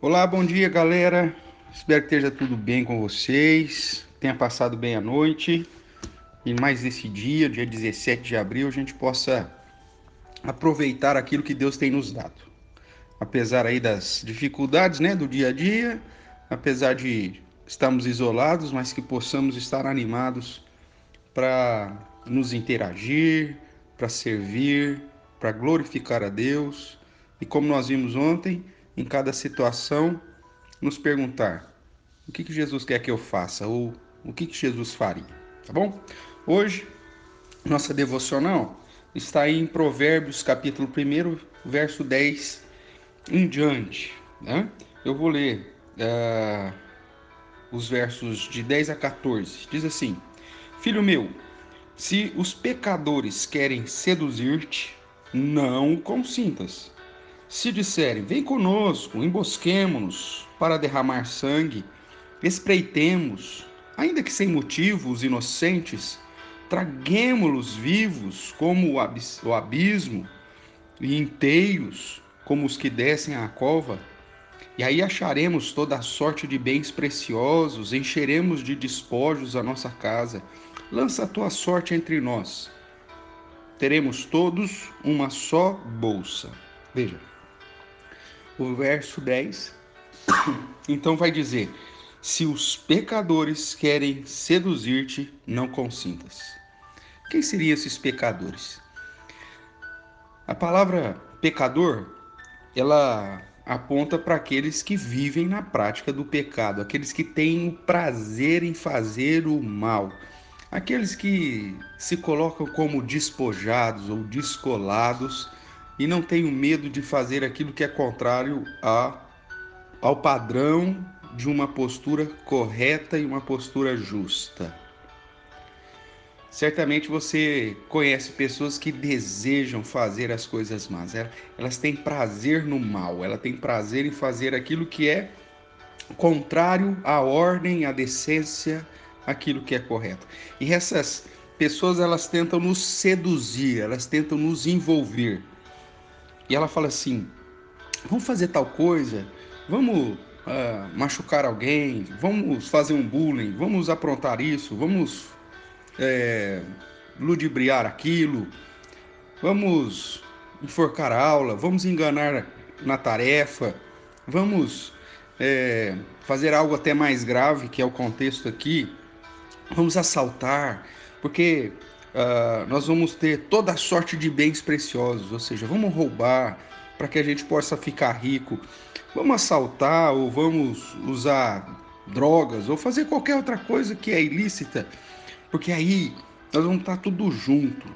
Olá, bom dia, galera. Espero que esteja tudo bem com vocês. Tenha passado bem a noite. E mais esse dia, dia 17 de abril, a gente possa aproveitar aquilo que Deus tem nos dado. Apesar aí das dificuldades, né, do dia a dia, apesar de estarmos isolados, mas que possamos estar animados para nos interagir, para servir, para glorificar a Deus. E como nós vimos ontem, em cada situação, nos perguntar: o que, que Jesus quer que eu faça? Ou o que, que Jesus faria? Tá bom? Hoje, nossa devocional está em Provérbios, capítulo 1, verso 10 em diante. Né? Eu vou ler uh, os versos de 10 a 14. Diz assim: Filho meu, se os pecadores querem seduzir-te, não consintas. Se disserem, vem conosco, embosquemo-nos para derramar sangue, espreitemos, ainda que sem motivo, os inocentes, traguemo-los vivos como o abismo, e inteiros como os que descem à cova, e aí acharemos toda a sorte de bens preciosos, encheremos de despojos a nossa casa. Lança a tua sorte entre nós. Teremos todos uma só bolsa. Veja, o verso 10, então vai dizer: Se os pecadores querem seduzir-te, não consintas. Quem seriam esses pecadores? A palavra pecador, ela aponta para aqueles que vivem na prática do pecado, aqueles que têm o prazer em fazer o mal, aqueles que se colocam como despojados ou descolados e não tenho medo de fazer aquilo que é contrário a, ao padrão de uma postura correta e uma postura justa. Certamente você conhece pessoas que desejam fazer as coisas más. Elas têm prazer no mal, elas têm prazer em fazer aquilo que é contrário à ordem, à decência, aquilo que é correto. E essas pessoas elas tentam nos seduzir, elas tentam nos envolver e ela fala assim: vamos fazer tal coisa, vamos uh, machucar alguém, vamos fazer um bullying, vamos aprontar isso, vamos é, ludibriar aquilo, vamos enforcar a aula, vamos enganar na tarefa, vamos é, fazer algo até mais grave, que é o contexto aqui, vamos assaltar, porque uh, nós vamos ter toda sorte de bens preciosos, ou seja, vamos roubar para que a gente possa ficar rico, vamos assaltar ou vamos usar drogas ou fazer qualquer outra coisa que é ilícita, porque aí nós vamos estar tudo junto.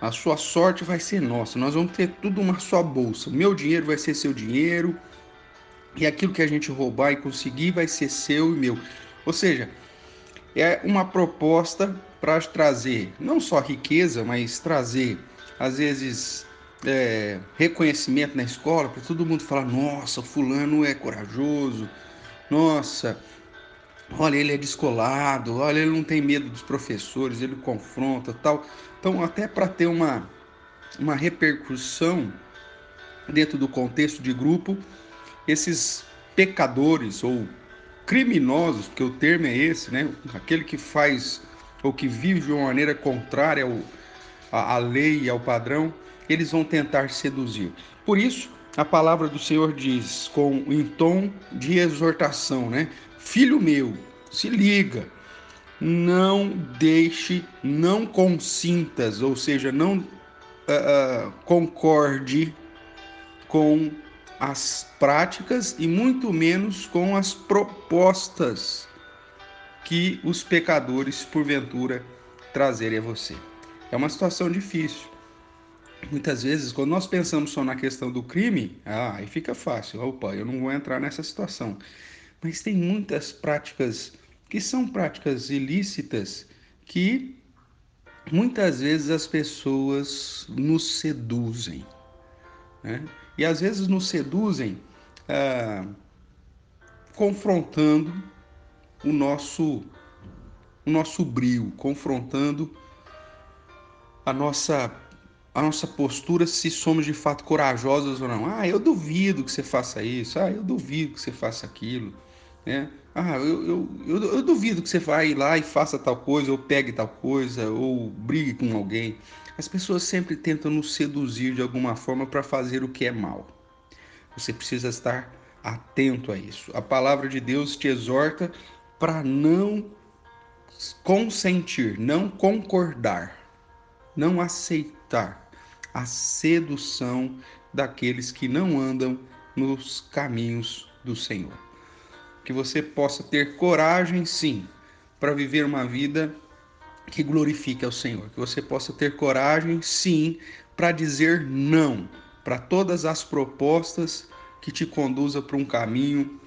A sua sorte vai ser nossa, nós vamos ter tudo uma só bolsa. Meu dinheiro vai ser seu dinheiro e aquilo que a gente roubar e conseguir vai ser seu e meu. Ou seja, é uma proposta para trazer não só riqueza, mas trazer, às vezes, é, reconhecimento na escola, para todo mundo falar: nossa, Fulano é corajoso, nossa, olha, ele é descolado, olha, ele não tem medo dos professores, ele confronta tal. Então, até para ter uma, uma repercussão dentro do contexto de grupo, esses pecadores ou criminosos, porque o termo é esse, né? Aquele que faz ou que vive de uma maneira contrária ao, à, à lei e ao padrão, eles vão tentar seduzir. Por isso, a palavra do Senhor diz, com em tom de exortação, né? Filho meu, se liga, não deixe, não consintas, ou seja, não uh, uh, concorde com as práticas e muito menos com as propostas que os pecadores, porventura, trazerem a você. É uma situação difícil. Muitas vezes, quando nós pensamos só na questão do crime, ah, aí fica fácil. Opa, eu não vou entrar nessa situação. Mas tem muitas práticas que são práticas ilícitas que muitas vezes as pessoas nos seduzem. Né? E às vezes nos seduzem ah, confrontando o nosso, o nosso brio, confrontando a nossa a nossa postura se somos de fato corajosos ou não. Ah, eu duvido que você faça isso. Ah, eu duvido que você faça aquilo. Né? Ah, eu, eu, eu, eu duvido que você vai lá e faça tal coisa, ou pegue tal coisa, ou brigue com alguém. As pessoas sempre tentam nos seduzir de alguma forma para fazer o que é mal. Você precisa estar atento a isso. A palavra de Deus te exorta para não consentir, não concordar, não aceitar a sedução daqueles que não andam nos caminhos do Senhor. Que você possa ter coragem, sim, para viver uma vida que glorifique ao Senhor. Que você possa ter coragem, sim, para dizer não para todas as propostas que te conduza para um caminho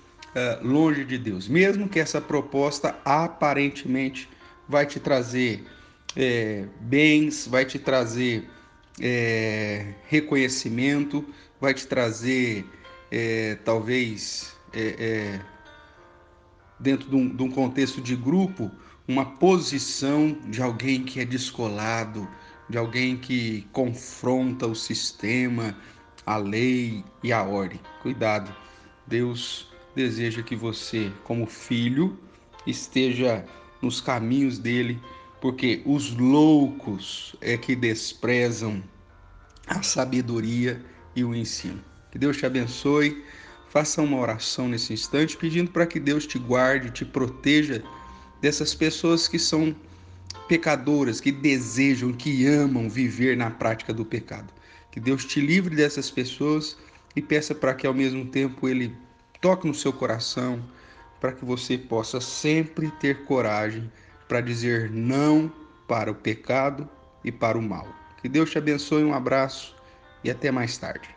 longe de Deus, mesmo que essa proposta aparentemente vai te trazer é, bens, vai te trazer é, reconhecimento, vai te trazer é, talvez dentro de um, de um contexto de grupo uma posição de alguém que é descolado, de alguém que confronta o sistema, a lei e a ordem. Cuidado, Deus deseja que você, como filho, esteja nos caminhos dele, porque os loucos é que desprezam a sabedoria e o ensino. Que Deus te abençoe. Faça uma oração nesse instante, pedindo para que Deus te guarde, te proteja dessas pessoas que são pecadoras, que desejam, que amam viver na prática do pecado. Que Deus te livre dessas pessoas e peça para que ao mesmo tempo Ele toque no seu coração, para que você possa sempre ter coragem para dizer não para o pecado e para o mal. Que Deus te abençoe, um abraço e até mais tarde.